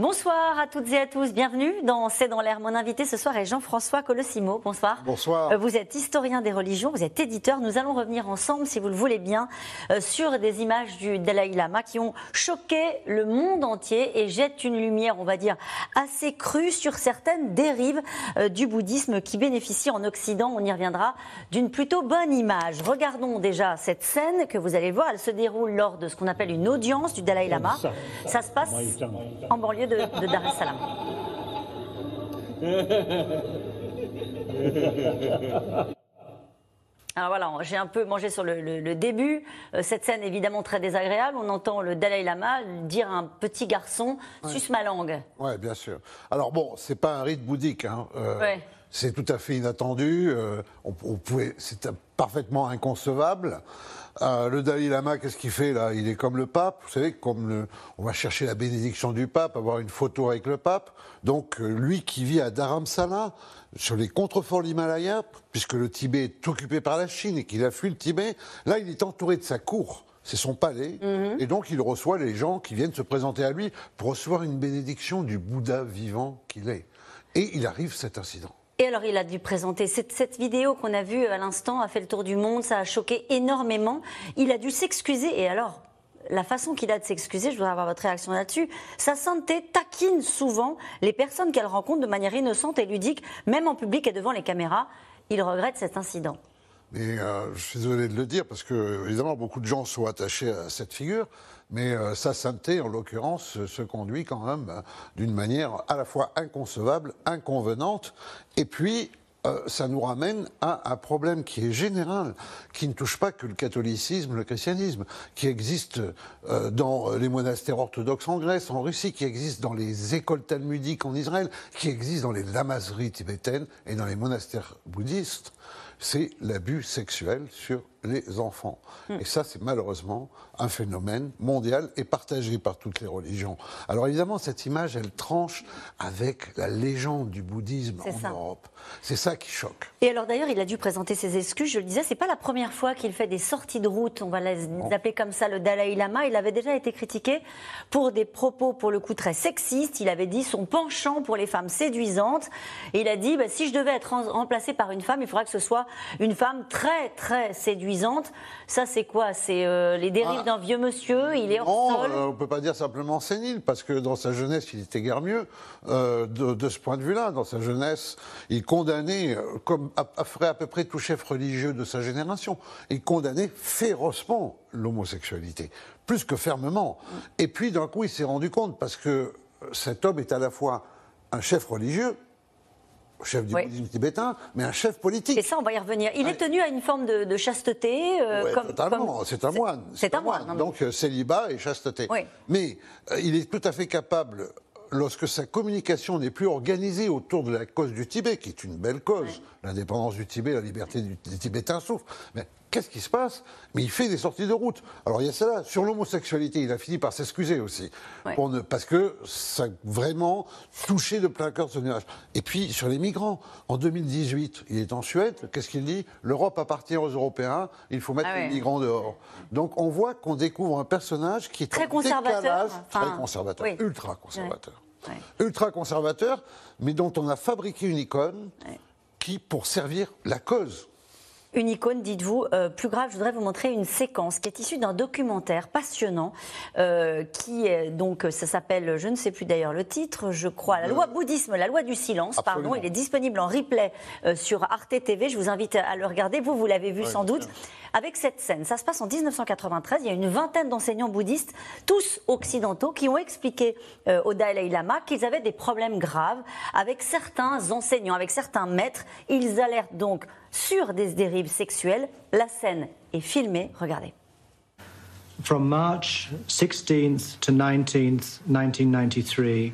Bonsoir à toutes et à tous, bienvenue dans C'est dans l'air. Mon invité ce soir est Jean-François Colossimo. Bonsoir. Bonsoir. Euh, Vous êtes historien des religions, vous êtes éditeur. Nous allons revenir ensemble, si vous le voulez bien, euh, sur des images du Dalai Lama qui ont choqué le monde entier et jettent une lumière, on va dire, assez crue sur certaines dérives euh, du bouddhisme qui bénéficient en Occident, on y reviendra, d'une plutôt bonne image. Regardons déjà cette scène que vous allez voir. Elle se déroule lors de ce qu'on appelle une audience du Dalai Lama. Ça se passe en banlieue de, de Dar es Salaam. Alors voilà, j'ai un peu mangé sur le, le- le début. Euh, cette scène évidemment très désagréable. On entend le Dalai Lama dire à un petit garçon suce ma langue. Ouais, bien sûr. Alors bon, c'est pas un rite bouddhique. Hein. euh, Ouais. C'est tout à fait inattendu. euh, on, on pouvait, c'est parfaitement inconcevable. Euh, le Dalai Lama, qu'est-ce qu'il fait là? Il est comme le pape. Vous savez, comme le, on va chercher la bénédiction du pape, avoir une photo avec le pape. Donc euh, lui qui vit à Dharamsala, sur les contreforts de l'Himalaya, puisque le Tibet est occupé par la Chine et qu'il a fui le Tibet, là il est entouré de sa cour. C'est son palais, et donc il reçoit les gens qui viennent se présenter à lui pour recevoir une bénédiction du Bouddha vivant qu'il est. Et il arrive cet incident. Et alors, il a dû présenter cette, vidéo qu'on a vue à l'instant, a fait le tour du monde, ça a choqué énormément. Il a dû s'excuser. Et alors, la façon qu'il a de s'excuser, je voudrais avoir votre réaction là-dessus. Sa sainteté taquine souvent les personnes qu'elle rencontre de manière innocente et ludique, même en public et devant les caméras. Il regrette cet incident. Mais euh, je suis désolé de le dire parce que, évidemment, beaucoup de gens sont attachés à cette figure, mais euh, sa sainteté, en l'occurrence, euh, se conduit quand même d'une manière à la fois inconcevable, inconvenante, et puis. ça nous ramène à un problème qui est général, qui ne touche pas que le catholicisme, le christianisme, qui existe dans les monastères orthodoxes en Grèce, en Russie, qui existe dans les écoles talmudiques en Israël, qui existe dans les lamaseries tibétaines et dans les monastères bouddhistes c'est l'abus sexuel sur les enfants. Et ça, c'est malheureusement un phénomène mondial et partagé par toutes les religions. Alors évidemment, cette image, elle tranche avec la légende du bouddhisme en ça. Europe. C'est ça qui choque. Et alors d'ailleurs, il a dû présenter ses excuses. Je le disais, c'est pas la première fois qu'il fait des sorties de route. On va les appeler comme ça le Dalai Lama. Il avait déjà été critiqué pour des propos, pour le coup, très sexistes. Il avait dit son penchant pour les femmes séduisantes. Et il a dit, bah, si je devais être rem- remplacé par une femme, il faudra que ce soit une femme très, très séduisante. Ça, c'est quoi? C'est euh, les dérives Ah. d'un vieux monsieur. Il est hors Non, sol. euh, on ne peut pas dire simplement sénile, parce que dans sa jeunesse, il était guère mieux. euh, de, de ce point de vue-là, dans sa jeunesse, il condamnait, comme à, à- ferait à peu près tout chef religieux de sa génération, il condamnait férocement l'homosexualité, plus que fermement. Et puis d'un coup, il s'est rendu compte, parce que cet homme est à la fois un chef religieux, chef du Oui. tibétain, mais un chef politique. Et ça, on va y revenir. Il est tenu à une forme de, de chasteté. euh, Ouais, comme, totalement, c'est un moine. C'est un moine. mais- Donc euh, célibat et chasteté. Oui. Mais euh, il est tout à fait capable, lorsque sa communication n'est plus organisée autour de la cause du Tibet, qui est une belle cause, l'indépendance du Tibet, la liberté des Tibétains souffrent. Mais qu'est-ce qui se passe? Mais il fait des sorties de route. Alors il y a cela. Sur l'homosexualité, il a fini par s'excuser aussi. Ouais. Pour ne- parce que ça a vraiment touché de plein cœur son image. Et puis sur les migrants, en 2018, il est en Suède. Qu'est-ce qu'il dit? L'Europe appartient aux Européens. Il faut mettre Ah ouais. les migrants dehors. Donc on voit qu'on découvre un personnage qui est Très conservateur, décalage, enfin, très conservateur, oui. ultra conservateur, Ouais. ultra conservateur, mais dont on a fabriqué une icône qui pour servir la cause. Une icône, dites-vous. Euh, plus grave, je voudrais vous montrer une séquence qui est issue d'un documentaire passionnant, euh, qui est donc, ça s'appelle, je ne sais plus d'ailleurs le titre, je crois, la loi bouddhisme, la loi du silence, pardon. Il est disponible en replay euh, sur Arte TV. Je vous invite à le regarder. Vous, vous l'avez vu sans doute. Avec cette scène, ça se passe en 1993. Il y a une vingtaine d'enseignants bouddhistes, tous occidentaux, qui ont expliqué euh, au Dalai Lama qu'ils avaient des problèmes graves avec certains enseignants, avec certains maîtres. Ils alertent donc sur des dérives sexuelles. La scène est filmée. Regardez. From March 16th to 19th, 1993,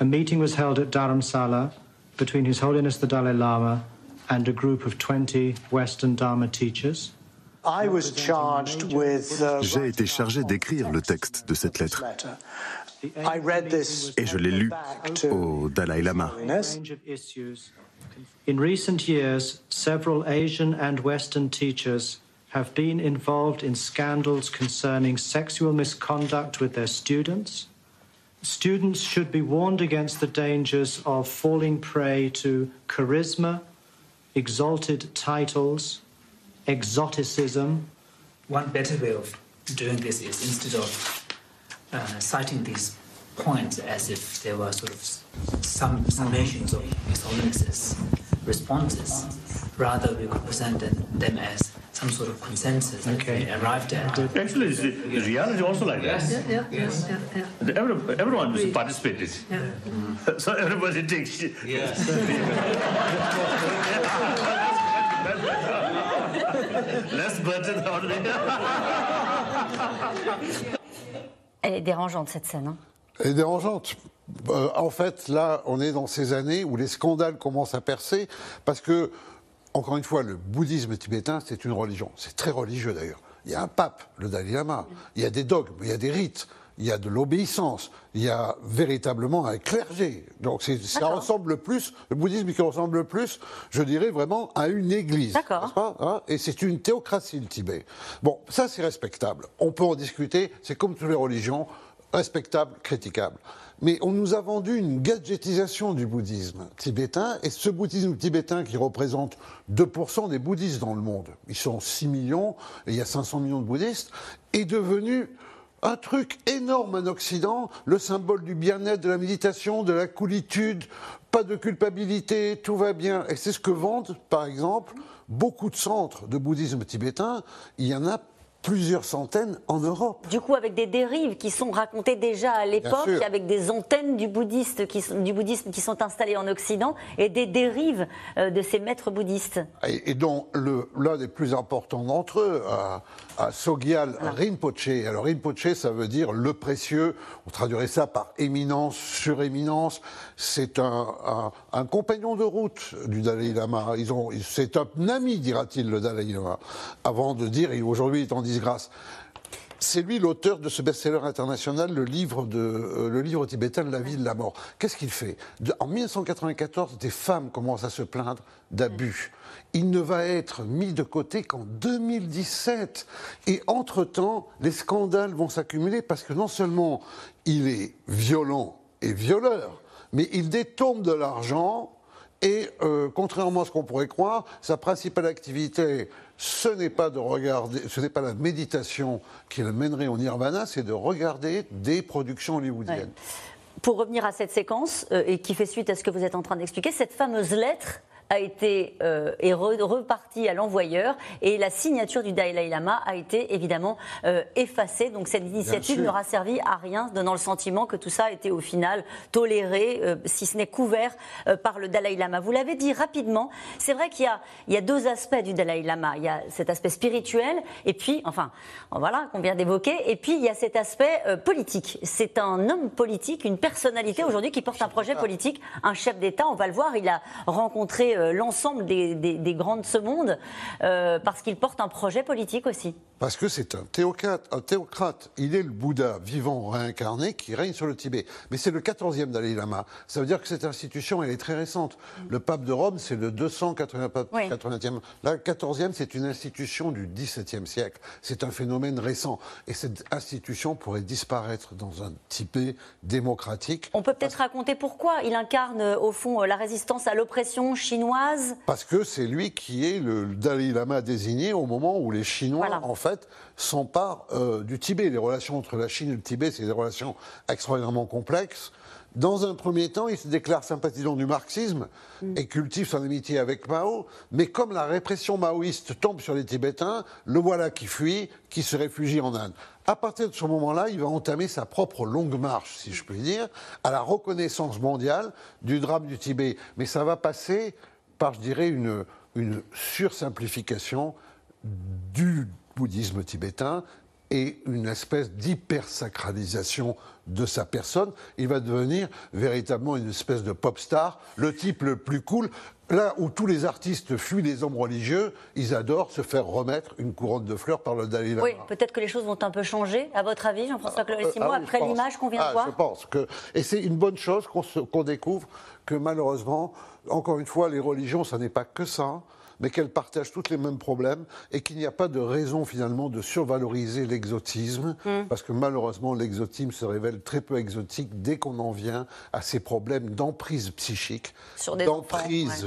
a meeting was held at Dharamsala between His Holiness the Dalai Lama and a group of 20 Western Dharma teachers. J'ai été chargé d'écrire le texte de cette lettre. Et je l'ai lu au Dalai Lama. In recent years, several Asian and Western teachers have been involved in scandals concerning sexual misconduct with their students. Students should be warned against the dangers of falling prey to charisma, exalted titles, exoticism. One better way of doing this is instead of uh, citing these points as if there were sort of some summations of His responses, rather we could present them as some sort of consensus okay. that we arrived at. Actually, it's the reality also like that. Yeah, yeah, yeah, yeah, yeah. Every, everyone is participated. Yeah. So everybody takes. Yes. Less. Elle est dérangeante cette scène. Hein. Elle est dérangeante. Euh, en fait, là, on est dans ces années où les scandales commencent à percer parce que, encore une fois, le bouddhisme tibétain, c'est une religion. C'est très religieux d'ailleurs. Il y a un pape, le Dalai Lama. Il y a des dogmes, il y a des rites, il y a de l'obéissance, il y a véritablement un clergé. Donc ça ressemble le plus, le bouddhisme qui ressemble le plus, je dirais vraiment à une église. D'accord. hein? Et c'est une théocratie, le Tibet. Bon, ça c'est respectable. On peut en discuter, c'est comme toutes les religions, respectable, critiquable. Mais on nous a vendu une gadgetisation du bouddhisme tibétain, et ce bouddhisme tibétain qui représente 2% des bouddhistes dans le monde, ils sont 6 millions, et il y a 500 millions de bouddhistes, est devenu un truc énorme en Occident, le symbole du bien-être, de la méditation, de la coolitude, pas de culpabilité, tout va bien. Et c'est ce que vendent, par exemple, beaucoup de centres de bouddhisme tibétain. Il y en a plusieurs centaines en Europe. Du coup, avec des dérives qui sont racontées déjà à l'époque, avec des antennes du, bouddhiste qui sont, du bouddhisme qui sont installées en Occident et des dérives euh, de ces maîtres bouddhistes. Et, et dont l'un des plus importants d'entre eux, à, à Sogyal Rinpoche. Alors Rinpoche, ça veut dire le précieux. On traduirait ça par éminence, suréminence. C'est un, un- un compagnon de route du Dalai Lama. Ils ont, c'est un ami, dira-t-il, le Dalai Lama. Avant de dire, aujourd'hui il est en C'est lui l'auteur de ce best-seller international, le livre, de, euh, tibétain la vie de la mort. Qu'est-ce qu'il fait? En 1994, des femmes commencent à se plaindre d'abus. Il ne va être mis de côté qu'en 2017. Et entre-temps, les scandales vont s'accumuler parce que non seulement il est violent et violeur, mais il détourne de l'argent et euh, contrairement à ce qu'on pourrait croire, sa principale activité, ce n'est pas de regarder, ce n'est pas la méditation qui le mènerait au nirvana, c'est de regarder des productions hollywoodiennes. Pour revenir à cette séquence, euh, et qui fait suite à ce que vous êtes en train d'expliquer, cette fameuse lettre a été euh, est re- repartie à l'envoyeur et la signature du Dalai Lama a été évidemment euh, effacée. Donc cette initiative n'aura servi à rien, donnant le sentiment que tout ça a été au final toléré, euh, si ce n'est couvert par le Dalai Lama. Vous l'avez dit rapidement, c'est vrai qu'il y a, il y a deux aspects du Dalai Lama. Il y a cet aspect spirituel et puis, enfin, voilà, qu'on vient d'évoquer, et puis il y a cet aspect politique. C'est un homme politique, une personnalité aujourd'hui qui porte un projet politique, un chef d'État. On va le voir, il a rencontré l'ensemble des, des- des grands de ce monde euh, parce qu'il porte un projet politique aussi. Parce que c'est un théocrate, un théocrate. Il est le Bouddha vivant réincarné qui règne sur le Tibet. Mais c'est le 14e Dalai Lama. Ça veut dire que cette institution, elle est très récente. Le pape de Rome, c'est le 280 pape- Oui. 80e. Là, le 14e, c'est une institution du XVIIe siècle. C'est un phénomène récent. Et cette institution pourrait disparaître dans un Tibet démocratique. On peut peut-être raconter pourquoi il incarne euh, au fond euh, la résistance à l'oppression chinoise. Parce que c'est lui qui est le Dalai Lama désigné au moment où les Chinois, Voilà. en fait, s'emparent euh, du Tibet. Les relations entre la Chine et le Tibet, c'est des relations extraordinairement complexes. Dans un premier temps, il se déclare sympathisant du marxisme et cultive son amitié avec Mao. Mais comme la répression maoïste tombe sur les Tibétains, le voilà qui fuit, qui se réfugie en Inde. À partir de ce moment-là, il va entamer sa propre longue marche, si je puis dire, à la reconnaissance mondiale du drame du Tibet. Mais ça va passer par, je dirais, une, une sursimplification du bouddhisme tibétain et une espèce d'hypersacralisation de sa personne. Il va devenir véritablement une espèce de pop star, le type le plus cool. Là où tous les artistes fuient les hommes religieux, ils adorent se faire remettre une couronne de fleurs par le Dalai Lama. Oui, peut-être que les choses vont un peu changer, à votre avis, Jean-François Clorissimo, Euh, ah oui, après l'image qu'on vient Ah, de voir Je pense que. Et c'est une bonne chose qu'on découvre que malheureusement, encore une fois, les religions, ça n'est pas que ça. Mais qu'elles partagent toutes les mêmes problèmes et qu'il n'y a pas de raison finalement de survaloriser l'exotisme, Hmm. parce que malheureusement l'exotisme se révèle très peu exotique dès qu'on en vient à ces problèmes d'emprise psychique, d'emprise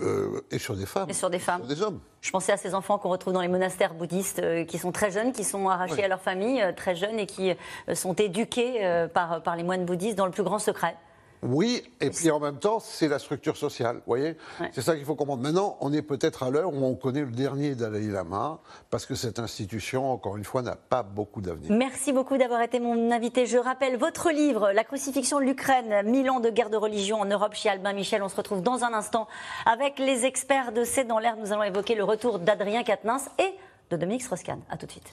euh, et sur des femmes, Et sur des femmes. sur des hommes. Je pensais à ces enfants qu'on retrouve dans les monastères bouddhistes euh, qui sont très jeunes, qui sont arrachés à leur famille, euh, très jeunes, et qui sont éduqués par, par les moines bouddhistes dans le plus grand secret. Oui, et puis en même temps, c'est la structure sociale, vous voyez Ouais. C'est ça qu'il faut comprendre. Maintenant, on est peut-être à l'heure où on connaît le dernier Dalai Lama, parce que cette institution, encore une fois, n'a pas beaucoup d'avenir. Merci beaucoup d'avoir été mon invité. Je rappelle votre livre, La crucifixion de l'Ukraine, 1000 ans de guerre de religion en Europe chez Albin Michel. On se retrouve dans un instant avec les experts de C'est dans l'air. Nous allons évoquer le retour d'Adrien Quatennens et de Dominique Strauss-Kahn. À tout de suite.